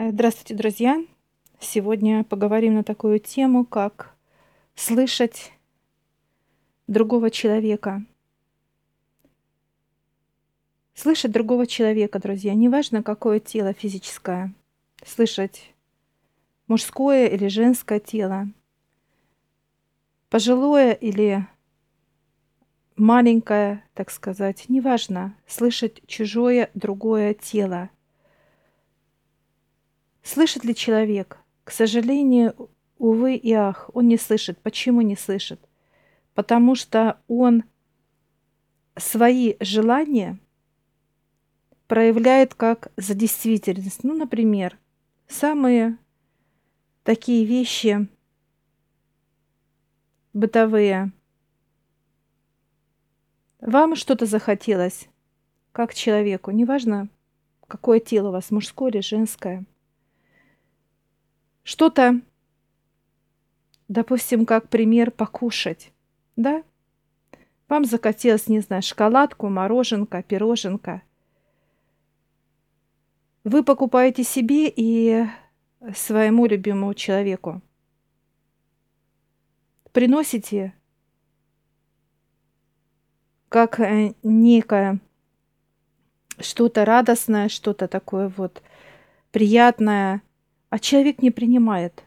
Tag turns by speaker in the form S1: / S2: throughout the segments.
S1: Э, Здравствуйте, друзья! Сегодня поговорим на такую тему, как слышать другого человека. Слышать другого человека, друзья, неважно, какое тело физическое. Слышать мужское или женское тело, пожилое или маленькое, так сказать, неважно, слышать чужое другое тело. Слышит ли человек? К сожалению, увы и ах, он не слышит. Почему не слышит? Потому что он свои желания проявляет как за действительность. Ну, например, самые такие вещи бытовые. Вам что-то захотелось, как человеку, неважно, какое тело у вас, мужское или женское. Что-то, допустим, как пример, покушать, да? Вам захотелось, не знаю, шоколадку, мороженка, пироженка. Вы покупаете себе и своему любимому человеку. Приносите как э, некое что-то радостное, что-то такое вот приятное, а человек не принимает.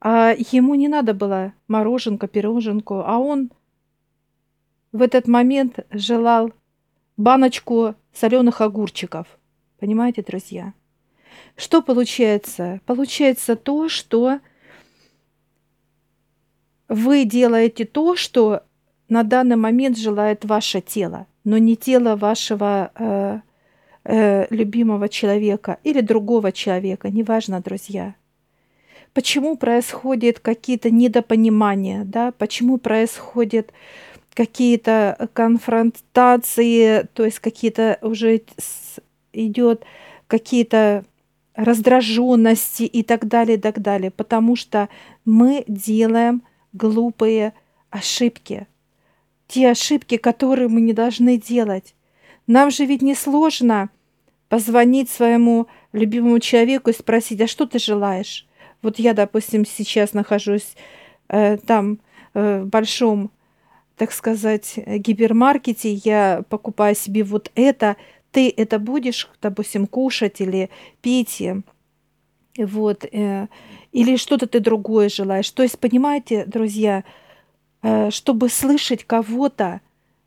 S1: А ему не надо было мороженка, пироженку, а он в этот момент желал баночку соленых огурчиков. Понимаете, друзья? Что получается? Получается то, что вы делаете то, что на данный момент желает ваше тело, но не тело вашего э, э, любимого человека или другого человека, неважно, друзья. Почему происходят какие-то недопонимания, да? Почему происходят какие-то конфронтации, то есть какие-то уже идет какие-то раздраженности и так далее, и так далее, потому что мы делаем глупые ошибки, те ошибки, которые мы не должны делать. Нам же ведь не сложно позвонить своему любимому человеку и спросить, а что ты желаешь? Вот я, допустим, сейчас нахожусь э, там э, в большом, так сказать, гипермаркете, я покупаю себе вот это, ты это будешь, допустим, кушать или пить, вот, э, или что-то ты другое желаешь. То есть, понимаете, друзья, э, чтобы слышать кого-то,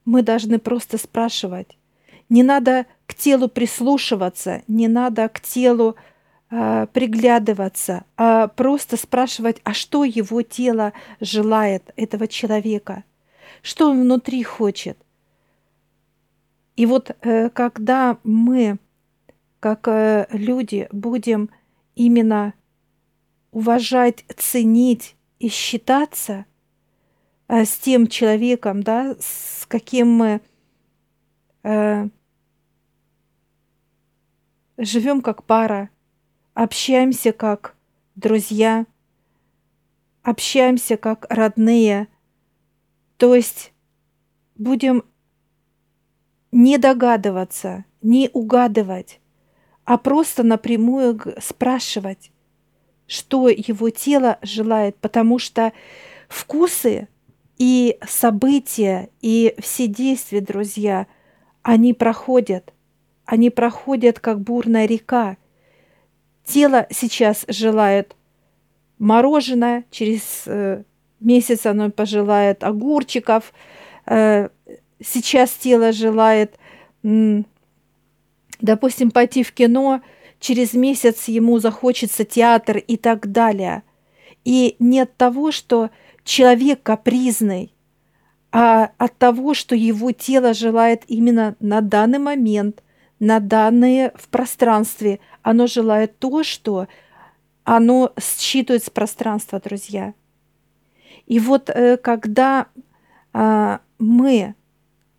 S1: мы должны просто спрашивать. Не надо к телу прислушиваться, не надо к телу э, приглядываться, а просто спрашивать, а что его тело желает этого человека, что он внутри хочет. И вот э, когда мы, как э, люди, будем именно уважать, ценить и считаться э, с тем человеком, да, с каким мы э, живем как пара, общаемся как друзья, общаемся как родные, то есть будем не догадываться, не угадывать, а просто напрямую спрашивать, что его тело желает, потому что вкусы и события, и все действия, друзья, они проходят, они проходят как бурная река. Тело сейчас желает мороженое, через э, месяц оно пожелает огурчиков, э, сейчас тело желает, допустим, пойти в кино, через месяц ему захочется театр и так далее. И не от того, что человек капризный, а от того, что его тело желает именно на данный момент, на данное в пространстве. Оно желает то, что оно считывает с пространства, друзья. И вот э, когда а, мы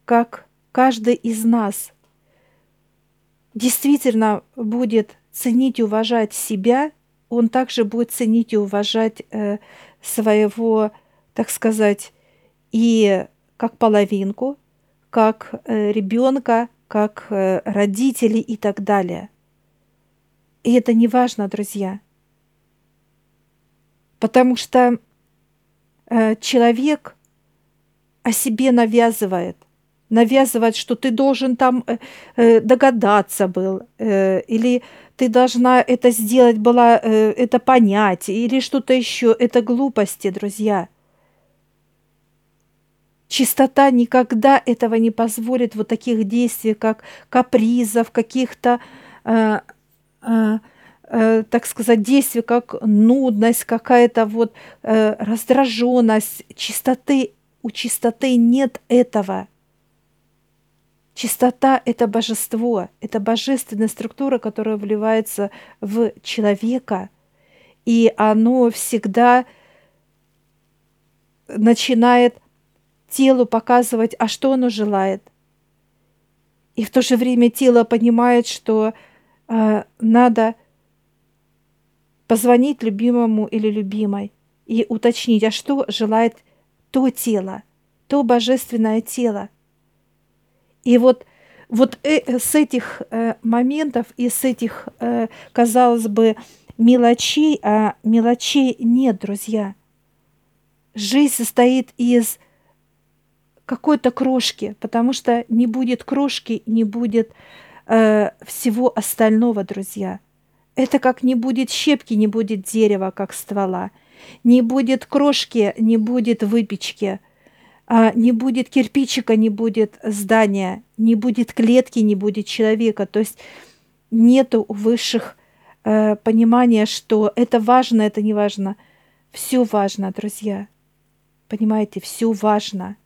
S1: как каждый из нас действительно будет ценить и уважать себя, он также будет ценить и уважать э, своего, так сказать, и как половинку, как э, ребенка, как э, родители и так далее. И это не важно, друзья. Потому что э, человек о себе навязывает. Навязывает, что ты должен там э, э догадаться был, э, или ты должна это сделать, была, э, это понять, или что-то еще. Это глупости, друзья. Чистота никогда этого не позволит, вот таких действий, как капризов, каких-то, э, э, э, так сказать, действий, как нудность, какая-то вот э, раздраженность. Чистоты, у чистоты нет этого. Чистота – это божество, это божественная структура, которая вливается в человека, и оно всегда начинает телу показывать, а что оно желает. И в то же время тело понимает, что э, надо позвонить любимому или любимой и уточнить, а что желает то тело, то божественное тело. И вот, вот э, с этих э, моментов и с этих, э, казалось бы, мелочей, а мелочей нет, друзья. Жизнь состоит из какой-то крошки, потому что не будет крошки, не будет э, всего остального, друзья. Это как не будет щепки, не будет дерева, как ствола. Не будет крошки, не будет выпечки. А не будет кирпичика, не будет здания, не будет клетки, не будет человека. То есть нету высших э, понимания, что это важно, это не важно. Все важно, друзья. Понимаете, все важно.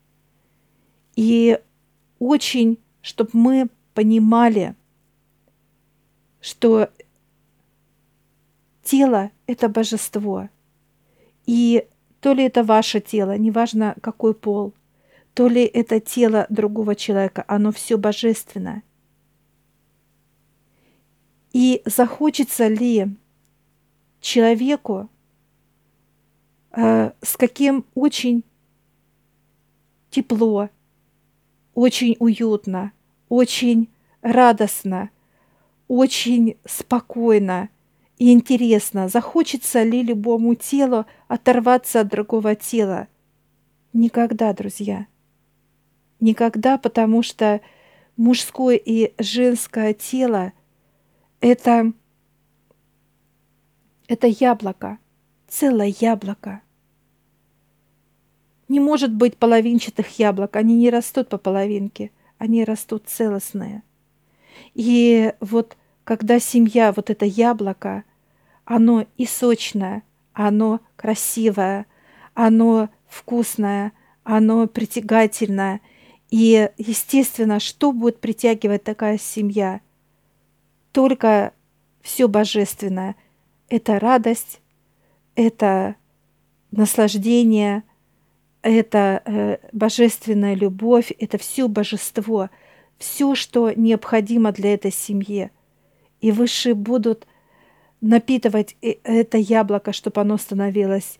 S1: И очень, чтобы мы понимали, что тело – это божество. И то ли это ваше тело, неважно какой пол, то ли это тело другого человека, оно все божественное. И захочется ли человеку, э, с каким очень тепло, очень уютно, очень радостно, очень спокойно и интересно, захочется ли любому телу оторваться от другого тела. Никогда, друзья. Никогда, потому что мужское и женское тело – это, это яблоко, целое яблоко – не может быть половинчатых яблок, они не растут по половинке, они растут целостные. И вот когда семья, вот это яблоко, оно и сочное, оно красивое, оно вкусное, оно притягательное. И, естественно, что будет притягивать такая семья? Только все божественное. Это радость, это наслаждение, это э, божественная любовь, это все божество, все, что необходимо для этой семьи. И высшие будут напитывать это яблоко, чтобы оно становилось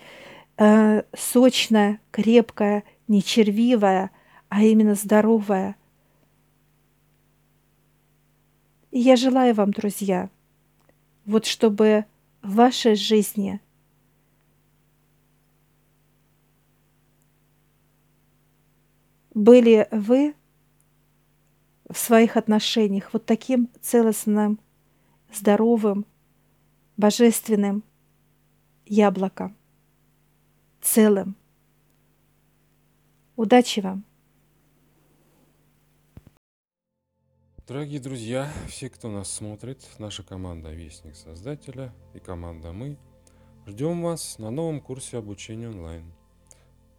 S1: э, сочное, крепкое, не червивое, а именно здоровое. И я желаю вам, друзья, вот чтобы в вашей жизни – были вы в своих отношениях вот таким целостным, здоровым, божественным яблоком, целым. Удачи вам!
S2: Дорогие друзья, все, кто нас смотрит, наша команда Вестник Создателя и команда Мы, ждем вас на новом курсе обучения онлайн.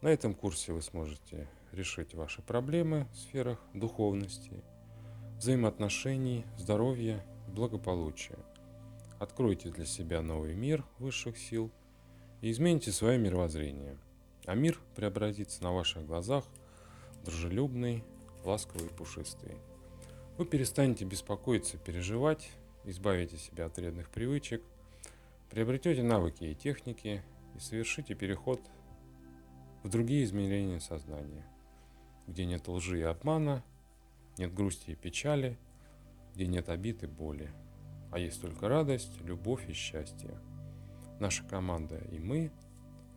S2: На этом курсе вы сможете решить ваши проблемы в сферах духовности, взаимоотношений, здоровья благополучия. Откройте для себя новый мир высших сил и измените свое мировоззрение. А мир преобразится на ваших глазах дружелюбный, ласковый и пушистый. Вы перестанете беспокоиться, переживать, избавите себя от вредных привычек, приобретете навыки и техники и совершите переход в другие измерения сознания где нет лжи и обмана, нет грусти и печали, где нет обид и боли, а есть только радость, любовь и счастье. Наша команда и мы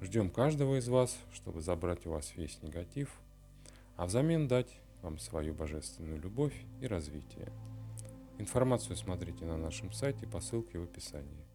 S2: ждем каждого из вас, чтобы забрать у вас весь негатив, а взамен дать вам свою божественную любовь и развитие. Информацию смотрите на нашем сайте по ссылке в описании.